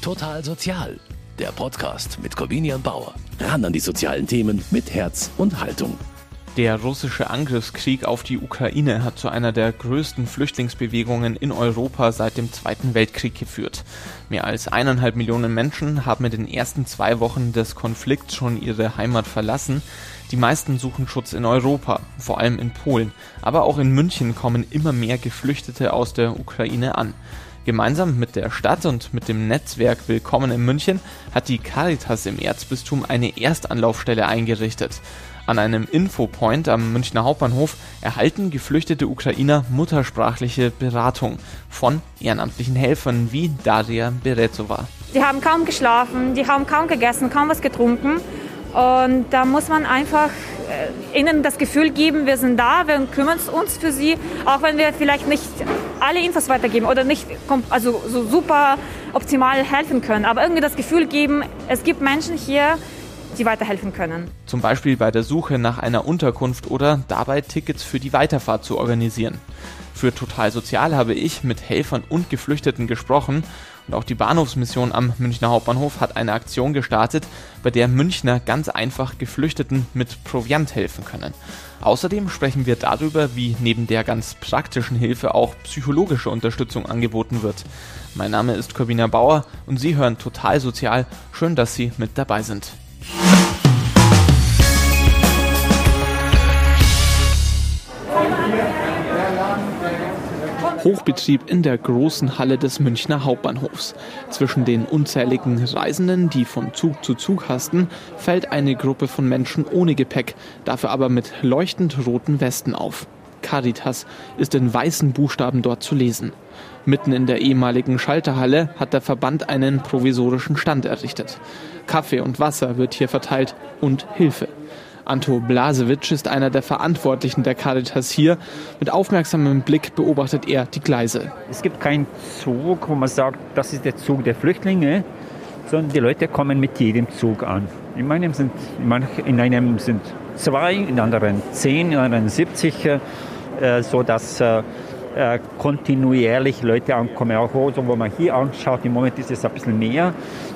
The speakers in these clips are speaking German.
Total Sozial, der Podcast mit Corvinian Bauer. Ran an die sozialen Themen mit Herz und Haltung. Der russische Angriffskrieg auf die Ukraine hat zu einer der größten Flüchtlingsbewegungen in Europa seit dem Zweiten Weltkrieg geführt. Mehr als eineinhalb Millionen Menschen haben in den ersten zwei Wochen des Konflikts schon ihre Heimat verlassen. Die meisten suchen Schutz in Europa, vor allem in Polen. Aber auch in München kommen immer mehr Geflüchtete aus der Ukraine an. Gemeinsam mit der Stadt und mit dem Netzwerk Willkommen in München hat die Caritas im Erzbistum eine Erstanlaufstelle eingerichtet. An einem Infopoint am Münchner Hauptbahnhof erhalten geflüchtete Ukrainer muttersprachliche Beratung von ehrenamtlichen Helfern wie Daria Berezova. Die haben kaum geschlafen, die haben kaum gegessen, kaum was getrunken. Und da muss man einfach ihnen das Gefühl geben, wir sind da, wir kümmern uns für sie, auch wenn wir vielleicht nicht alle Infos weitergeben oder nicht also so super optimal helfen können. Aber irgendwie das Gefühl geben, es gibt Menschen hier, die weiterhelfen können. Zum Beispiel bei der Suche nach einer Unterkunft oder dabei Tickets für die Weiterfahrt zu organisieren. Für Total Sozial habe ich mit Helfern und Geflüchteten gesprochen und auch die Bahnhofsmission am Münchner Hauptbahnhof hat eine Aktion gestartet, bei der Münchner ganz einfach Geflüchteten mit Proviant helfen können. Außerdem sprechen wir darüber, wie neben der ganz praktischen Hilfe auch psychologische Unterstützung angeboten wird. Mein Name ist Corbina Bauer und Sie hören Total Sozial. Schön, dass Sie mit dabei sind. Hochbetrieb in der großen Halle des Münchner Hauptbahnhofs. Zwischen den unzähligen Reisenden, die von Zug zu Zug hasten, fällt eine Gruppe von Menschen ohne Gepäck, dafür aber mit leuchtend roten Westen auf. Caritas ist in weißen Buchstaben dort zu lesen. Mitten in der ehemaligen Schalterhalle hat der Verband einen provisorischen Stand errichtet. Kaffee und Wasser wird hier verteilt und Hilfe. Anto Blasewitsch ist einer der Verantwortlichen der Caritas hier. Mit aufmerksamem Blick beobachtet er die Gleise. Es gibt keinen Zug, wo man sagt, das ist der Zug der Flüchtlinge, sondern die Leute kommen mit jedem Zug an. In meinem sind, in einem sind zwei, in anderen zehn, in anderen 70, äh, so dass äh, äh, kontinuierlich Leute ankommen. Auch so, wo man hier anschaut, im Moment ist es ein bisschen mehr.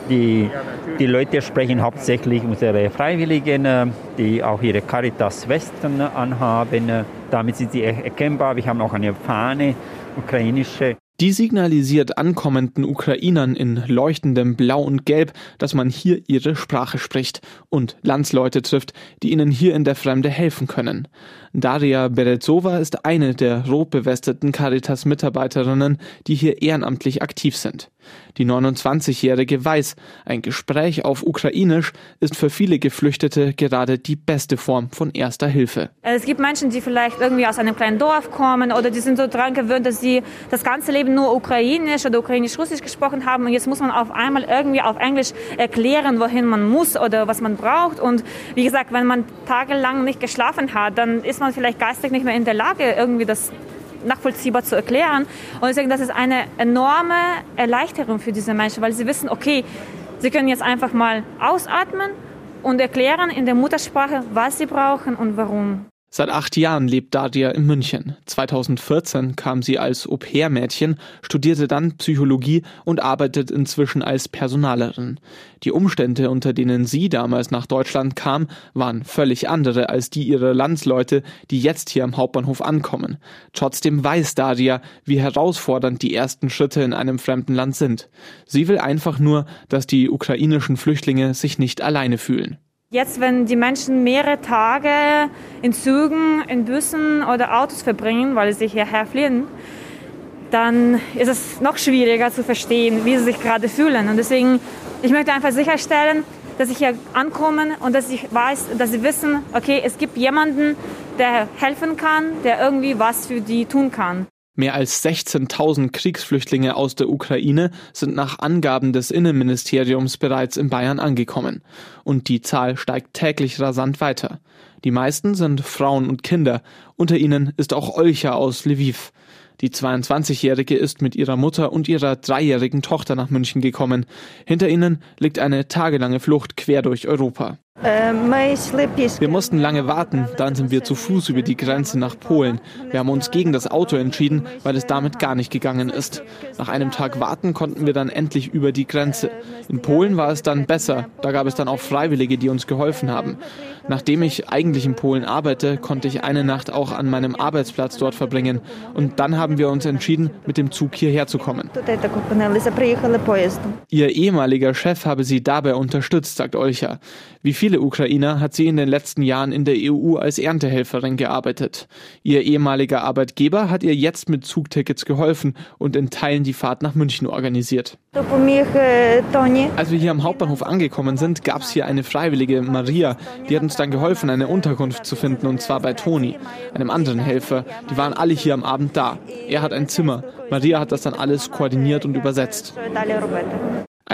Die, die Leute sprechen hauptsächlich unsere Freiwilligen, äh, die auch ihre Caritas-Westen anhaben. Damit sind sie erkennbar. Wir haben auch eine Fahne, ukrainische. Die signalisiert ankommenden Ukrainern in leuchtendem Blau und Gelb, dass man hier ihre Sprache spricht und Landsleute trifft, die ihnen hier in der Fremde helfen können. Daria Berezova ist eine der rot bewesteten Caritas-Mitarbeiterinnen, die hier ehrenamtlich aktiv sind. Die 29-Jährige weiß, ein Gespräch auf Ukrainisch ist für viele Geflüchtete gerade die beste Form von erster Hilfe. Es gibt Menschen, die vielleicht irgendwie aus einem kleinen Dorf kommen oder die sind so dran gewöhnt, dass sie das ganze Leben nur Ukrainisch oder Ukrainisch-Russisch gesprochen haben und jetzt muss man auf einmal irgendwie auf Englisch erklären, wohin man muss oder was man braucht. Und wie gesagt, wenn man tagelang nicht geschlafen hat, dann ist man vielleicht geistig nicht mehr in der Lage, irgendwie das nachvollziehbar zu erklären. Und ich denke, das ist eine enorme Erleichterung für diese Menschen, weil sie wissen, okay, sie können jetzt einfach mal ausatmen und erklären in der Muttersprache, was sie brauchen und warum. Seit acht Jahren lebt Dadia in München. 2014 kam sie als Au-pair-Mädchen, studierte dann Psychologie und arbeitet inzwischen als Personalerin. Die Umstände, unter denen sie damals nach Deutschland kam, waren völlig andere als die ihrer Landsleute, die jetzt hier am Hauptbahnhof ankommen. Trotzdem weiß Daria, wie herausfordernd die ersten Schritte in einem fremden Land sind. Sie will einfach nur, dass die ukrainischen Flüchtlinge sich nicht alleine fühlen. Jetzt, wenn die Menschen mehrere Tage in Zügen, in Bussen oder Autos verbringen, weil sie hierher fliehen, dann ist es noch schwieriger zu verstehen, wie sie sich gerade fühlen. Und deswegen, ich möchte einfach sicherstellen, dass sie hier ankommen und dass ich weiß, dass sie wissen, okay, es gibt jemanden, der helfen kann, der irgendwie was für die tun kann. Mehr als 16.000 Kriegsflüchtlinge aus der Ukraine sind nach Angaben des Innenministeriums bereits in Bayern angekommen. Und die Zahl steigt täglich rasant weiter. Die meisten sind Frauen und Kinder. Unter ihnen ist auch Olcha aus Lviv. Die 22-Jährige ist mit ihrer Mutter und ihrer dreijährigen Tochter nach München gekommen. Hinter ihnen liegt eine tagelange Flucht quer durch Europa. Wir mussten lange warten, dann sind wir zu Fuß über die Grenze nach Polen. Wir haben uns gegen das Auto entschieden, weil es damit gar nicht gegangen ist. Nach einem Tag warten konnten wir dann endlich über die Grenze. In Polen war es dann besser, da gab es dann auch Freiwillige, die uns geholfen haben. Nachdem ich eigentlich in Polen arbeite, konnte ich eine Nacht auch an meinem Arbeitsplatz dort verbringen. Und dann haben wir uns entschieden, mit dem Zug hierher zu kommen. Ihr ehemaliger Chef habe sie dabei unterstützt, sagt Olcha. Wie viele Ukrainer hat sie in den letzten Jahren in der EU als Erntehelferin gearbeitet. Ihr ehemaliger Arbeitgeber hat ihr jetzt mit Zugtickets geholfen und in Teilen die Fahrt nach München organisiert. Als wir hier am Hauptbahnhof angekommen sind, gab es hier eine Freiwillige, Maria, die hat uns dann geholfen, eine Unterkunft zu finden, und zwar bei Toni, einem anderen Helfer. Die waren alle hier am Abend da. Er hat ein Zimmer. Maria hat das dann alles koordiniert und übersetzt.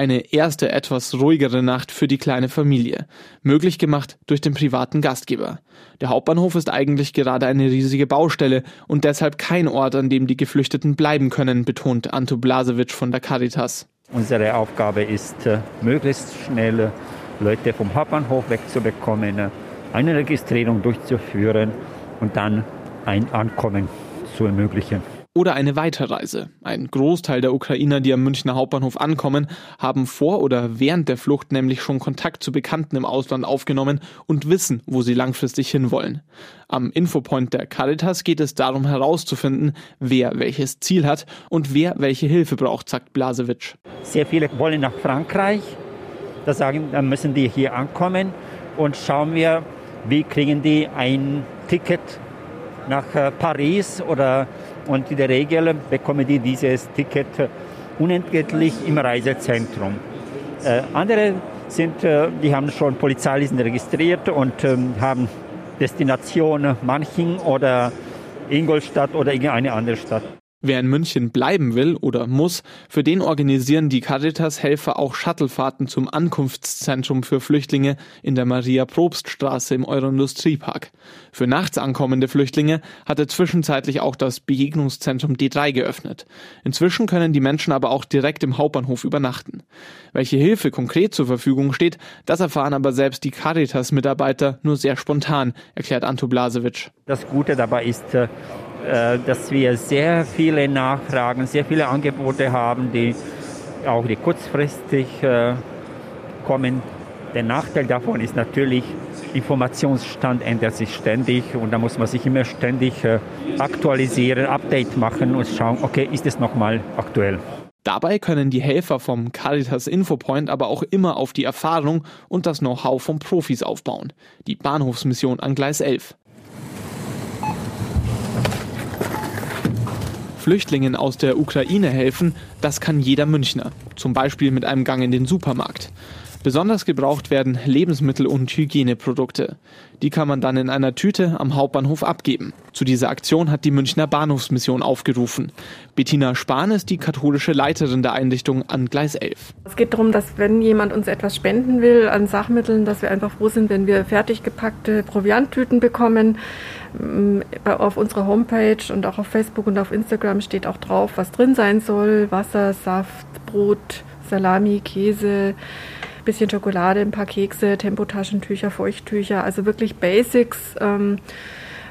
Eine erste etwas ruhigere Nacht für die kleine Familie, möglich gemacht durch den privaten Gastgeber. Der Hauptbahnhof ist eigentlich gerade eine riesige Baustelle und deshalb kein Ort, an dem die Geflüchteten bleiben können, betont Anto Blasewitsch von der Caritas. Unsere Aufgabe ist, äh, möglichst schnell Leute vom Hauptbahnhof wegzubekommen, äh, eine Registrierung durchzuführen und dann ein Ankommen zu ermöglichen oder eine Weiterreise. Ein Großteil der Ukrainer, die am Münchner Hauptbahnhof ankommen, haben vor oder während der Flucht nämlich schon Kontakt zu Bekannten im Ausland aufgenommen und wissen, wo sie langfristig hinwollen. Am Infopoint der Caritas geht es darum herauszufinden, wer welches Ziel hat und wer welche Hilfe braucht, sagt Blasewitsch. Sehr viele wollen nach Frankreich. Da sagen, dann müssen die hier ankommen und schauen wir, wie kriegen die ein Ticket nach äh, Paris oder und in der Regel bekommen die dieses Ticket unentgeltlich im Reisezentrum. Äh, andere sind, äh, die haben schon Polizeilisten registriert und ähm, haben Destination Manching oder Ingolstadt oder irgendeine andere Stadt. Wer in München bleiben will oder muss, für den organisieren die Caritas-Helfer auch Shuttlefahrten zum Ankunftszentrum für Flüchtlinge in der Maria-Probst-Straße im Euroindustriepark. Für nachts ankommende Flüchtlinge hatte zwischenzeitlich auch das Begegnungszentrum D3 geöffnet. Inzwischen können die Menschen aber auch direkt im Hauptbahnhof übernachten. Welche Hilfe konkret zur Verfügung steht, das erfahren aber selbst die Caritas-Mitarbeiter nur sehr spontan, erklärt Anto Blasewitsch. Das Gute dabei ist, äh, dass wir sehr viele Nachfragen, sehr viele Angebote haben, die auch die kurzfristig äh, kommen. Der Nachteil davon ist natürlich, Informationsstand ändert sich ständig und da muss man sich immer ständig äh, aktualisieren, Update machen und schauen, okay, ist es nochmal aktuell. Dabei können die Helfer vom Caritas Infopoint aber auch immer auf die Erfahrung und das Know-how von Profis aufbauen. Die Bahnhofsmission an Gleis 11. Flüchtlingen aus der Ukraine helfen, das kann jeder Münchner, zum Beispiel mit einem Gang in den Supermarkt. Besonders gebraucht werden Lebensmittel und Hygieneprodukte. Die kann man dann in einer Tüte am Hauptbahnhof abgeben. Zu dieser Aktion hat die Münchner Bahnhofsmission aufgerufen. Bettina Spahn ist die katholische Leiterin der Einrichtung an Gleis 11. Es geht darum, dass wenn jemand uns etwas spenden will an Sachmitteln, dass wir einfach froh sind, wenn wir fertig gepackte Provianttüten bekommen. Mm, auf unserer Homepage und auch auf Facebook und auf Instagram steht auch drauf, was drin sein soll. Wasser, Saft, Brot, Salami, Käse, bisschen Schokolade, ein paar Kekse, Tempotaschentücher, Feuchttücher, also wirklich Basics, ähm,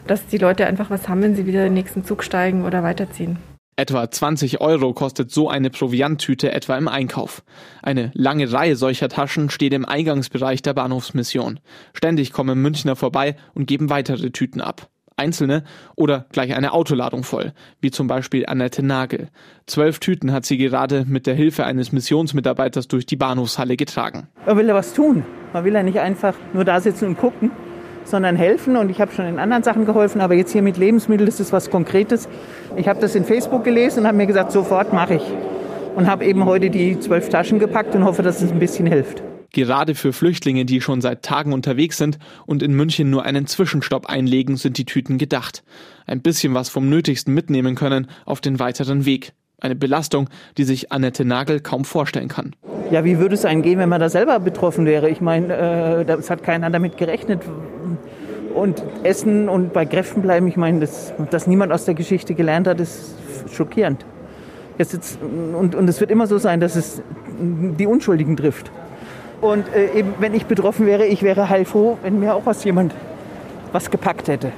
dass die Leute einfach was haben, wenn sie wieder den nächsten Zug steigen oder weiterziehen. Etwa 20 Euro kostet so eine Provianttüte etwa im Einkauf. Eine lange Reihe solcher Taschen steht im Eingangsbereich der Bahnhofsmission. Ständig kommen Münchner vorbei und geben weitere Tüten ab einzelne oder gleich eine Autoladung voll, wie zum Beispiel Annette Nagel. Zwölf Tüten hat sie gerade mit der Hilfe eines Missionsmitarbeiters durch die Bahnhofshalle getragen. Man will ja was tun. Man will ja nicht einfach nur da sitzen und gucken, sondern helfen. Und ich habe schon in anderen Sachen geholfen, aber jetzt hier mit Lebensmitteln ist es was Konkretes. Ich habe das in Facebook gelesen und habe mir gesagt, sofort mache ich. Und habe eben heute die zwölf Taschen gepackt und hoffe, dass es ein bisschen hilft. Gerade für Flüchtlinge, die schon seit Tagen unterwegs sind und in München nur einen Zwischenstopp einlegen, sind die Tüten gedacht. Ein bisschen was vom Nötigsten mitnehmen können auf den weiteren Weg. Eine Belastung, die sich Annette Nagel kaum vorstellen kann. Ja, wie würde es einem gehen, wenn man da selber betroffen wäre? Ich meine, äh, das hat keiner damit gerechnet. Und Essen und bei Kräften bleiben, ich meine, das, dass niemand aus der Geschichte gelernt hat, ist schockierend. Jetzt, und, und es wird immer so sein, dass es die Unschuldigen trifft. Und äh, eben, wenn ich betroffen wäre, ich wäre heilfroh, wenn mir auch was jemand was gepackt hätte.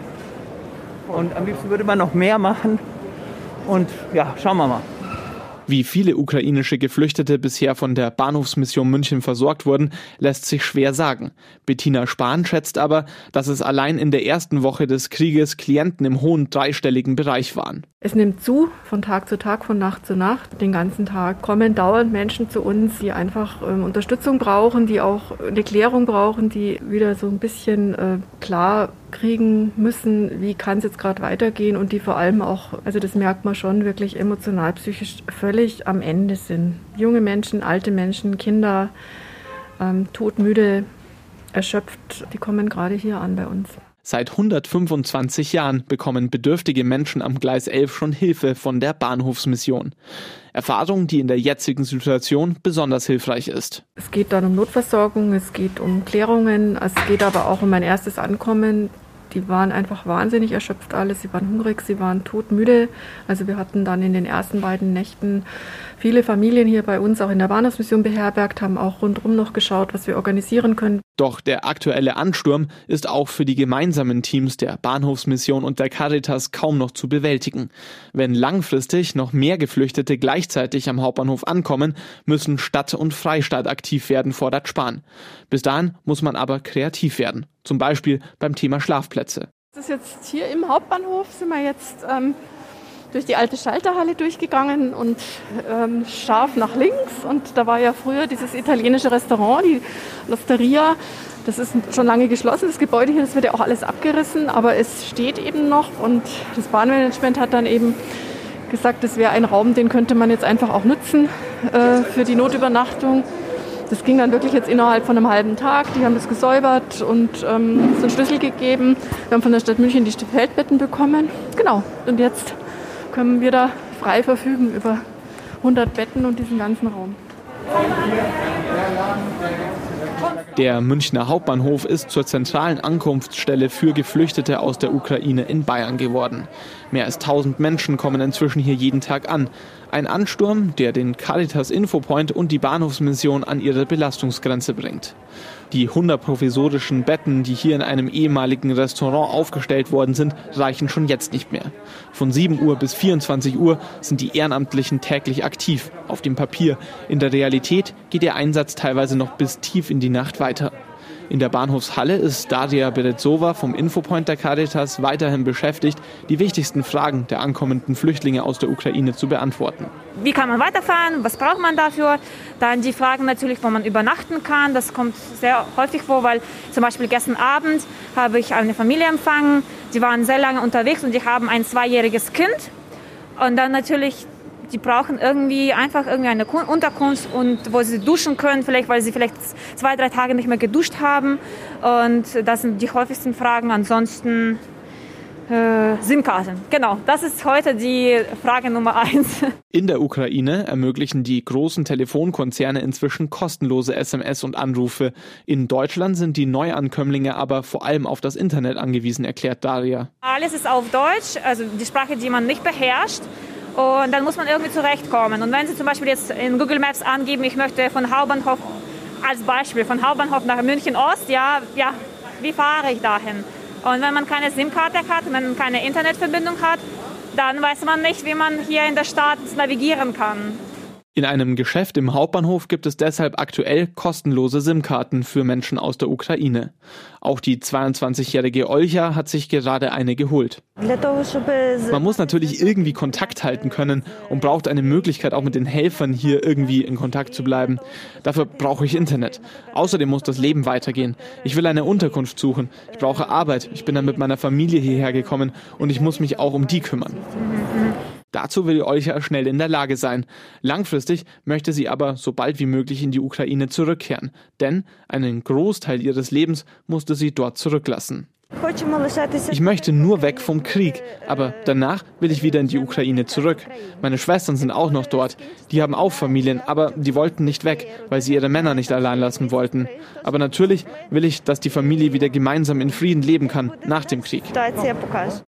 Und am liebsten würde man noch mehr machen. Und ja, schauen wir mal. Wie viele ukrainische Geflüchtete bisher von der Bahnhofsmission München versorgt wurden, lässt sich schwer sagen. Bettina Spahn schätzt aber, dass es allein in der ersten Woche des Krieges Klienten im hohen dreistelligen Bereich waren. Es nimmt zu, von Tag zu Tag, von Nacht zu Nacht. Den ganzen Tag kommen dauernd Menschen zu uns, die einfach ähm, Unterstützung brauchen, die auch eine Klärung brauchen, die wieder so ein bisschen äh, klar kriegen müssen, wie kann es jetzt gerade weitergehen und die vor allem auch, also das merkt man schon, wirklich emotional, psychisch völlig am Ende sind. Junge Menschen, alte Menschen, Kinder, ähm, todmüde, erschöpft, die kommen gerade hier an bei uns. Seit 125 Jahren bekommen bedürftige Menschen am Gleis 11 schon Hilfe von der Bahnhofsmission. Erfahrung, die in der jetzigen Situation besonders hilfreich ist. Es geht dann um Notversorgung, es geht um Klärungen, es geht aber auch um ein erstes Ankommen. Die waren einfach wahnsinnig erschöpft alle, sie waren hungrig, sie waren todmüde. Also wir hatten dann in den ersten beiden Nächten viele Familien hier bei uns auch in der Bahnhofsmission beherbergt, haben auch rundherum noch geschaut, was wir organisieren können. Doch der aktuelle Ansturm ist auch für die gemeinsamen Teams der Bahnhofsmission und der Caritas kaum noch zu bewältigen. Wenn langfristig noch mehr Geflüchtete gleichzeitig am Hauptbahnhof ankommen, müssen Stadt und Freistaat aktiv werden, fordert Spahn. Bis dahin muss man aber kreativ werden. Zum Beispiel beim Thema Schlafplätze. Das ist jetzt hier im Hauptbahnhof, sind wir jetzt ähm, durch die alte Schalterhalle durchgegangen und ähm, scharf nach links. Und da war ja früher dieses italienische Restaurant, die L'Osteria. Das ist schon lange geschlossen, das Gebäude hier, das wird ja auch alles abgerissen, aber es steht eben noch und das Bahnmanagement hat dann eben gesagt, das wäre ein Raum, den könnte man jetzt einfach auch nutzen äh, für die Notübernachtung. Das ging dann wirklich jetzt innerhalb von einem halben Tag. Die haben das gesäubert und ähm, so einen Schlüssel gegeben. Wir haben von der Stadt München die Feldbetten bekommen. Genau. Und jetzt können wir da frei verfügen über 100 Betten und diesen ganzen Raum. Der Münchner Hauptbahnhof ist zur zentralen Ankunftsstelle für Geflüchtete aus der Ukraine in Bayern geworden. Mehr als 1000 Menschen kommen inzwischen hier jeden Tag an. Ein Ansturm, der den Caritas Infopoint und die Bahnhofsmission an ihre Belastungsgrenze bringt. Die 100 provisorischen Betten, die hier in einem ehemaligen Restaurant aufgestellt worden sind, reichen schon jetzt nicht mehr. Von 7 Uhr bis 24 Uhr sind die Ehrenamtlichen täglich aktiv, auf dem Papier. In der Realität geht der Einsatz teilweise noch bis tief in die Nacht weiter. In der Bahnhofshalle ist Daria Berezova vom Infopoint der Caritas weiterhin beschäftigt, die wichtigsten Fragen der ankommenden Flüchtlinge aus der Ukraine zu beantworten. Wie kann man weiterfahren? Was braucht man dafür? Dann die Fragen natürlich, wo man übernachten kann. Das kommt sehr häufig vor, weil zum Beispiel gestern Abend habe ich eine Familie empfangen. Die waren sehr lange unterwegs und die haben ein zweijähriges Kind. Und dann natürlich die brauchen irgendwie einfach irgendwie eine Unterkunft und wo sie duschen können, vielleicht weil sie vielleicht zwei, drei Tage nicht mehr geduscht haben. Und das sind die häufigsten Fragen. Ansonsten äh, SIM-Karten. Genau, das ist heute die Frage Nummer eins. In der Ukraine ermöglichen die großen Telefonkonzerne inzwischen kostenlose SMS und Anrufe. In Deutschland sind die Neuankömmlinge aber vor allem auf das Internet angewiesen, erklärt Daria. Alles ist auf Deutsch, also die Sprache, die man nicht beherrscht. Und dann muss man irgendwie zurechtkommen. Und wenn Sie zum Beispiel jetzt in Google Maps angeben, ich möchte von Hauptbahnhof, als Beispiel, von Hauptbahnhof nach München Ost, ja, ja, wie fahre ich dahin? Und wenn man keine SIM-Karte hat, wenn man keine Internetverbindung hat, dann weiß man nicht, wie man hier in der Stadt navigieren kann. In einem Geschäft im Hauptbahnhof gibt es deshalb aktuell kostenlose SIM-Karten für Menschen aus der Ukraine. Auch die 22-jährige Olja hat sich gerade eine geholt. Man muss natürlich irgendwie Kontakt halten können und braucht eine Möglichkeit, auch mit den Helfern hier irgendwie in Kontakt zu bleiben. Dafür brauche ich Internet. Außerdem muss das Leben weitergehen. Ich will eine Unterkunft suchen. Ich brauche Arbeit. Ich bin dann mit meiner Familie hierher gekommen und ich muss mich auch um die kümmern. Dazu will Olcha schnell in der Lage sein. Langfristig möchte sie aber so bald wie möglich in die Ukraine zurückkehren, denn einen Großteil ihres Lebens musste sie dort zurücklassen. Ich möchte nur weg vom Krieg, aber danach will ich wieder in die Ukraine zurück. Meine Schwestern sind auch noch dort. Die haben auch Familien, aber die wollten nicht weg, weil sie ihre Männer nicht allein lassen wollten. Aber natürlich will ich, dass die Familie wieder gemeinsam in Frieden leben kann nach dem Krieg.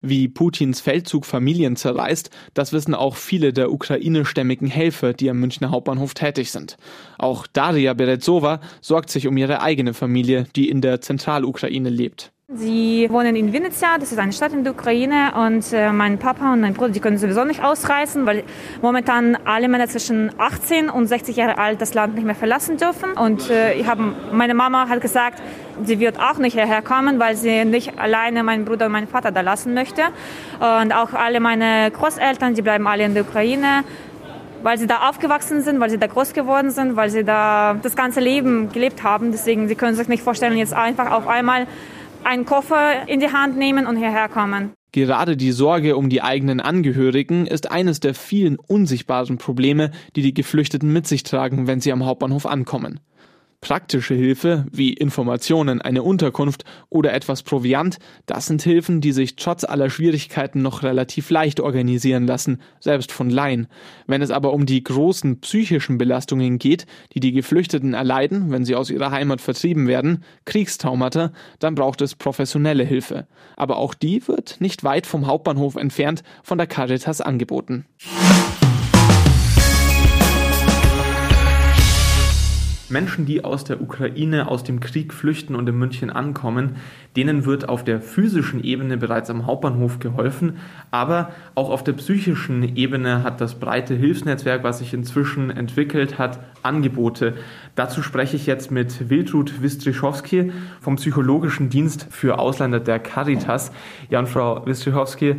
Wie Putins Feldzug Familien zerreißt, das wissen auch viele der ukrainischstämmigen Helfer, die am Münchner Hauptbahnhof tätig sind. Auch Daria Berezova sorgt sich um ihre eigene Familie, die in der Zentralukraine lebt. Sie wohnen in Vinnytsia, das ist eine Stadt in der Ukraine und äh, mein Papa und mein Bruder, die können sowieso nicht ausreisen, weil momentan alle Männer zwischen 18 und 60 Jahre alt das Land nicht mehr verlassen dürfen. Und äh, ich hab, meine Mama hat gesagt, sie wird auch nicht hierher kommen, weil sie nicht alleine meinen Bruder und meinen Vater da lassen möchte. Und auch alle meine Großeltern, die bleiben alle in der Ukraine weil sie da aufgewachsen sind, weil sie da groß geworden sind, weil sie da das ganze Leben gelebt haben. Deswegen, sie können sich nicht vorstellen, jetzt einfach auf einmal einen Koffer in die Hand nehmen und hierher kommen. Gerade die Sorge um die eigenen Angehörigen ist eines der vielen unsichtbaren Probleme, die die Geflüchteten mit sich tragen, wenn sie am Hauptbahnhof ankommen. Praktische Hilfe wie Informationen, eine Unterkunft oder etwas Proviant, das sind Hilfen, die sich trotz aller Schwierigkeiten noch relativ leicht organisieren lassen, selbst von Laien. Wenn es aber um die großen psychischen Belastungen geht, die die Geflüchteten erleiden, wenn sie aus ihrer Heimat vertrieben werden, Kriegstraumata, dann braucht es professionelle Hilfe. Aber auch die wird nicht weit vom Hauptbahnhof entfernt von der Caritas angeboten. Menschen, die aus der Ukraine, aus dem Krieg flüchten und in München ankommen, denen wird auf der physischen Ebene bereits am Hauptbahnhof geholfen, aber auch auf der psychischen Ebene hat das breite Hilfsnetzwerk, was sich inzwischen entwickelt hat, Angebote. Dazu spreche ich jetzt mit Wildrud Wistrichowski vom Psychologischen Dienst für Ausländer der Caritas. Ja, und Frau Wistrichowski,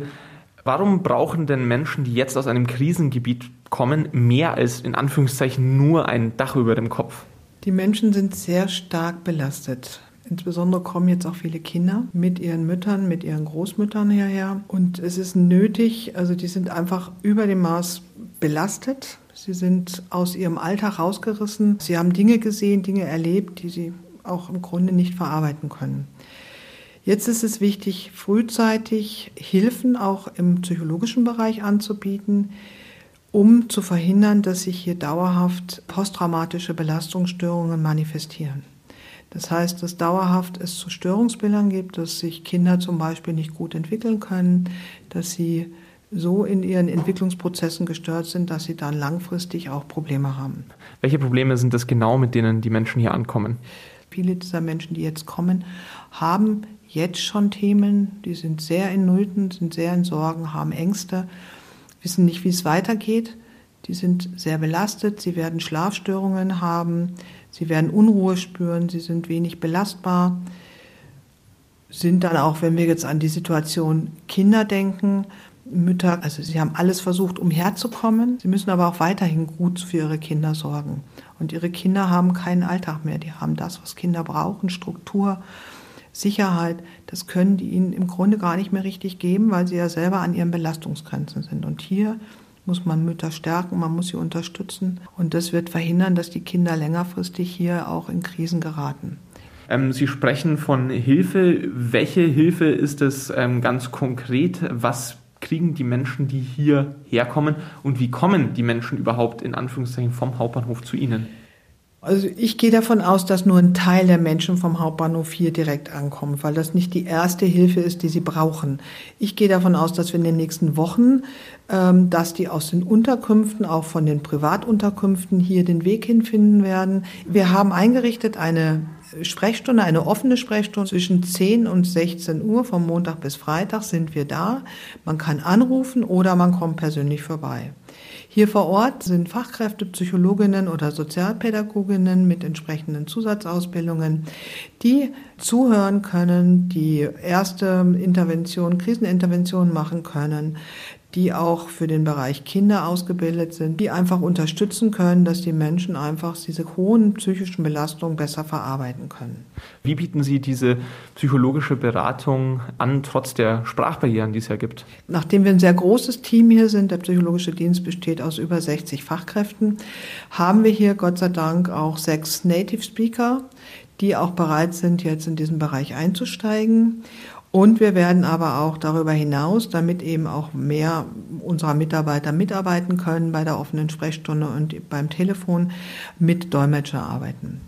Warum brauchen denn Menschen, die jetzt aus einem Krisengebiet kommen, mehr als in Anführungszeichen nur ein Dach über dem Kopf? Die Menschen sind sehr stark belastet. Insbesondere kommen jetzt auch viele Kinder mit ihren Müttern, mit ihren Großmüttern hierher. Und es ist nötig, also die sind einfach über dem Maß belastet. Sie sind aus ihrem Alltag rausgerissen. Sie haben Dinge gesehen, Dinge erlebt, die sie auch im Grunde nicht verarbeiten können. Jetzt ist es wichtig, frühzeitig Hilfen auch im psychologischen Bereich anzubieten, um zu verhindern, dass sich hier dauerhaft posttraumatische Belastungsstörungen manifestieren. Das heißt, dass dauerhaft es zu Störungsbildern gibt, dass sich Kinder zum Beispiel nicht gut entwickeln können, dass sie so in ihren Entwicklungsprozessen gestört sind, dass sie dann langfristig auch Probleme haben. Welche Probleme sind das genau, mit denen die Menschen hier ankommen? Viele dieser Menschen, die jetzt kommen, haben jetzt schon Themen, die sind sehr in Nöten, sind sehr in Sorgen, haben Ängste wissen nicht, wie es weitergeht. Die sind sehr belastet, sie werden Schlafstörungen haben, sie werden Unruhe spüren, sie sind wenig belastbar, sind dann auch, wenn wir jetzt an die Situation Kinder denken, Mütter, also sie haben alles versucht, umherzukommen. Sie müssen aber auch weiterhin gut für ihre Kinder sorgen. Und ihre Kinder haben keinen Alltag mehr. Die haben das, was Kinder brauchen, Struktur, Sicherheit, das können die ihnen im Grunde gar nicht mehr richtig geben, weil sie ja selber an ihren Belastungsgrenzen sind. Und hier muss man Mütter stärken, man muss sie unterstützen und das wird verhindern, dass die Kinder längerfristig hier auch in Krisen geraten. Ähm, sie sprechen von Hilfe. Welche Hilfe ist es ähm, ganz konkret? Was kriegen die Menschen, die hier herkommen und wie kommen die Menschen überhaupt in Anführungszeichen vom Hauptbahnhof zu Ihnen? Also ich gehe davon aus, dass nur ein Teil der Menschen vom Hauptbahnhof hier direkt ankommt, weil das nicht die erste Hilfe ist, die sie brauchen. Ich gehe davon aus, dass wir in den nächsten Wochen, ähm, dass die aus den Unterkünften, auch von den Privatunterkünften hier den Weg hinfinden werden. Wir haben eingerichtet eine Sprechstunde, eine offene Sprechstunde zwischen 10 und 16 Uhr vom Montag bis Freitag sind wir da. Man kann anrufen oder man kommt persönlich vorbei. Hier vor Ort sind Fachkräfte, Psychologinnen oder Sozialpädagoginnen mit entsprechenden Zusatzausbildungen, die zuhören können, die erste Intervention, Krisenintervention machen können, die auch für den Bereich Kinder ausgebildet sind, die einfach unterstützen können, dass die Menschen einfach diese hohen psychischen Belastungen besser verarbeiten können. Wie bieten Sie diese psychologische Beratung an, trotz der Sprachbarrieren, die es ja gibt? Nachdem wir ein sehr großes Team hier sind, der psychologische Dienst besteht aus über 60 Fachkräften, haben wir hier Gott sei Dank auch sechs Native Speaker, die auch bereit sind, jetzt in diesen Bereich einzusteigen. Und wir werden aber auch darüber hinaus, damit eben auch mehr unserer Mitarbeiter mitarbeiten können bei der offenen Sprechstunde und beim Telefon mit Dolmetscher arbeiten.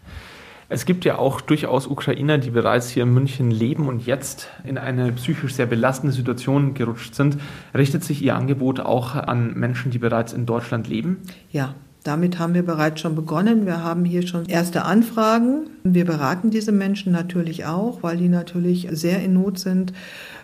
Es gibt ja auch durchaus Ukrainer, die bereits hier in München leben und jetzt in eine psychisch sehr belastende Situation gerutscht sind. Richtet sich Ihr Angebot auch an Menschen, die bereits in Deutschland leben? Ja, damit haben wir bereits schon begonnen. Wir haben hier schon erste Anfragen. Wir beraten diese Menschen natürlich auch, weil die natürlich sehr in Not sind.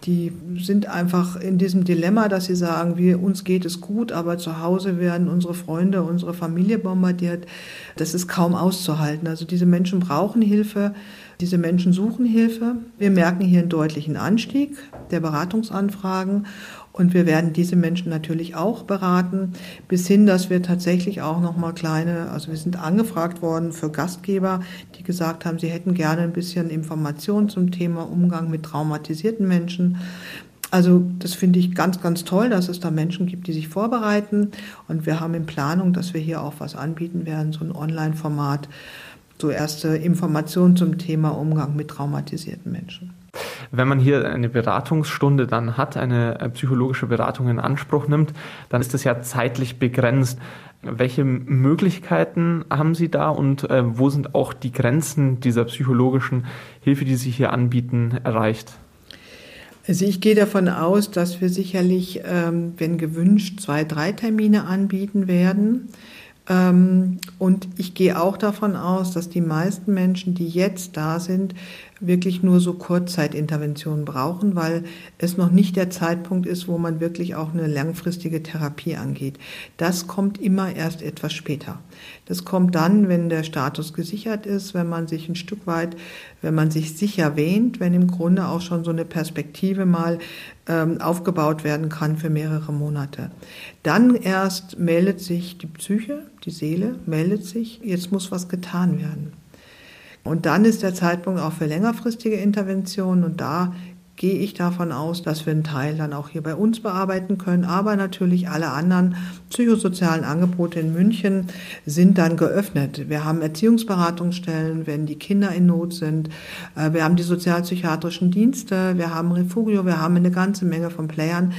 Die sind einfach in diesem Dilemma, dass sie sagen, wir, uns geht es gut, aber zu Hause werden unsere Freunde, unsere Familie bombardiert. Das ist kaum auszuhalten. Also diese Menschen brauchen Hilfe. Diese Menschen suchen Hilfe. Wir merken hier einen deutlichen Anstieg der Beratungsanfragen und wir werden diese Menschen natürlich auch beraten, bis hin, dass wir tatsächlich auch noch mal kleine, also wir sind angefragt worden für Gastgeber, die gesagt haben, sie hätten gerne ein bisschen Informationen zum Thema Umgang mit traumatisierten Menschen. Also das finde ich ganz, ganz toll, dass es da Menschen gibt, die sich vorbereiten. Und wir haben in Planung, dass wir hier auch was anbieten werden, so ein Online-Format, so erste Informationen zum Thema Umgang mit traumatisierten Menschen. Wenn man hier eine Beratungsstunde dann hat, eine äh, psychologische Beratung in Anspruch nimmt, dann ist das ja zeitlich begrenzt. Welche Möglichkeiten haben Sie da und äh, wo sind auch die Grenzen dieser psychologischen Hilfe, die Sie hier anbieten, erreicht? Also ich gehe davon aus, dass wir sicherlich, ähm, wenn gewünscht, zwei, drei Termine anbieten werden. Ähm, und ich gehe auch davon aus, dass die meisten Menschen, die jetzt da sind, wirklich nur so Kurzzeitinterventionen brauchen, weil es noch nicht der Zeitpunkt ist, wo man wirklich auch eine langfristige Therapie angeht. Das kommt immer erst etwas später. Das kommt dann, wenn der Status gesichert ist, wenn man sich ein Stück weit, wenn man sich sicher wähnt, wenn im Grunde auch schon so eine Perspektive mal ähm, aufgebaut werden kann für mehrere Monate. Dann erst meldet sich die Psyche, die Seele meldet sich, jetzt muss was getan werden. Und dann ist der Zeitpunkt auch für längerfristige Interventionen und da gehe ich davon aus, dass wir einen Teil dann auch hier bei uns bearbeiten können. Aber natürlich alle anderen psychosozialen Angebote in München sind dann geöffnet. Wir haben Erziehungsberatungsstellen, wenn die Kinder in Not sind. Äh, wir haben die sozialpsychiatrischen Dienste, wir haben Refugio, wir haben eine ganze Menge von Playern,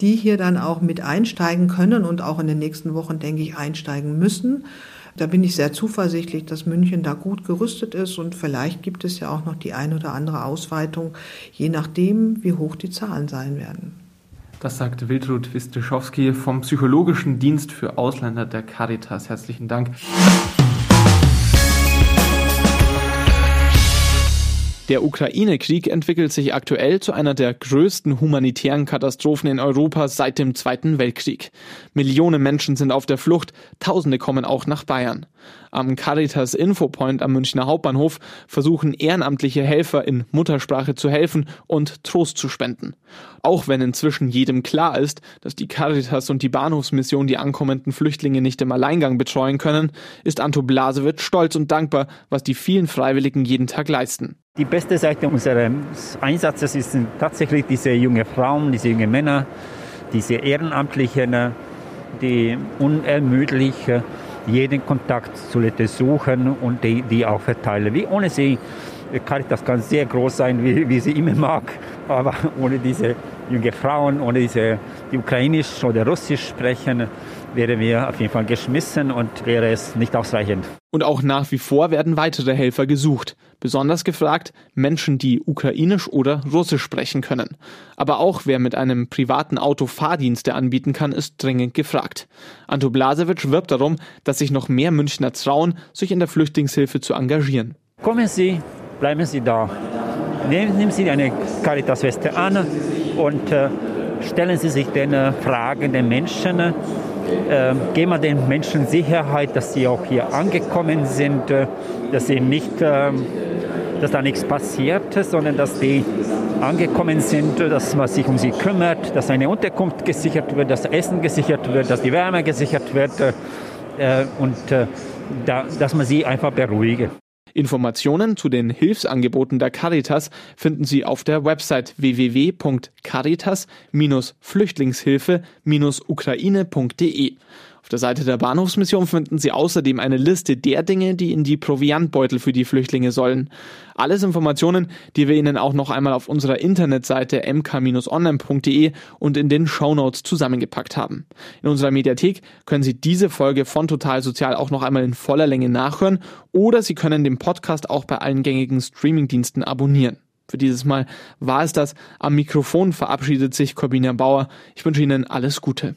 die hier dann auch mit einsteigen können und auch in den nächsten Wochen, denke ich, einsteigen müssen. Da bin ich sehr zuversichtlich, dass München da gut gerüstet ist und vielleicht gibt es ja auch noch die ein oder andere Ausweitung, je nachdem, wie hoch die Zahlen sein werden. Das sagt Wildrud Wistischowski vom Psychologischen Dienst für Ausländer der Caritas. Herzlichen Dank. Der Ukraine-Krieg entwickelt sich aktuell zu einer der größten humanitären Katastrophen in Europa seit dem Zweiten Weltkrieg. Millionen Menschen sind auf der Flucht, Tausende kommen auch nach Bayern. Am Caritas Infopoint am Münchner Hauptbahnhof versuchen ehrenamtliche Helfer in Muttersprache zu helfen und Trost zu spenden. Auch wenn inzwischen jedem klar ist, dass die Caritas und die Bahnhofsmission die ankommenden Flüchtlinge nicht im Alleingang betreuen können, ist Anto Blasewitsch stolz und dankbar, was die vielen Freiwilligen jeden Tag leisten. Die beste Seite unseres Einsatzes sind tatsächlich diese jungen Frauen, diese jungen Männer, diese Ehrenamtlichen, die unermüdlich jeden Kontakt zu Leuten suchen und die, die auch verteilen. Wie ohne sie, Caritas kann sehr groß sein, wie, wie sie immer mag, aber ohne diese jungen Frauen, ohne diese, die ukrainisch oder russisch sprechen, wären wir auf jeden Fall geschmissen und wäre es nicht ausreichend. Und auch nach wie vor werden weitere Helfer gesucht. Besonders gefragt Menschen, die ukrainisch oder russisch sprechen können. Aber auch wer mit einem privaten Auto Fahrdienste anbieten kann, ist dringend gefragt. Anto Blasewitsch wirbt darum, dass sich noch mehr Münchner trauen, sich in der Flüchtlingshilfe zu engagieren. Kommen Sie, bleiben Sie da. Nehmen Sie eine Caritas-Weste an und äh, stellen Sie sich den äh, Fragen der Menschen äh, geben wir den Menschen Sicherheit, dass sie auch hier angekommen sind, äh, dass sie nicht, äh, dass da nichts passiert, sondern dass die angekommen sind, dass man sich um sie kümmert, dass eine Unterkunft gesichert wird, dass Essen gesichert wird, dass die Wärme gesichert wird äh, und äh, da, dass man sie einfach beruhigt. Informationen zu den Hilfsangeboten der Caritas finden Sie auf der Website www.caritas-flüchtlingshilfe-ukraine.de. Auf der Seite der Bahnhofsmission finden Sie außerdem eine Liste der Dinge, die in die Proviantbeutel für die Flüchtlinge sollen. Alles Informationen, die wir Ihnen auch noch einmal auf unserer Internetseite mk-online.de und in den Shownotes zusammengepackt haben. In unserer Mediathek können Sie diese Folge von Total Sozial auch noch einmal in voller Länge nachhören oder Sie können den Podcast auch bei allen gängigen Streamingdiensten abonnieren. Für dieses Mal war es das. Am Mikrofon verabschiedet sich Corbina Bauer. Ich wünsche Ihnen alles Gute.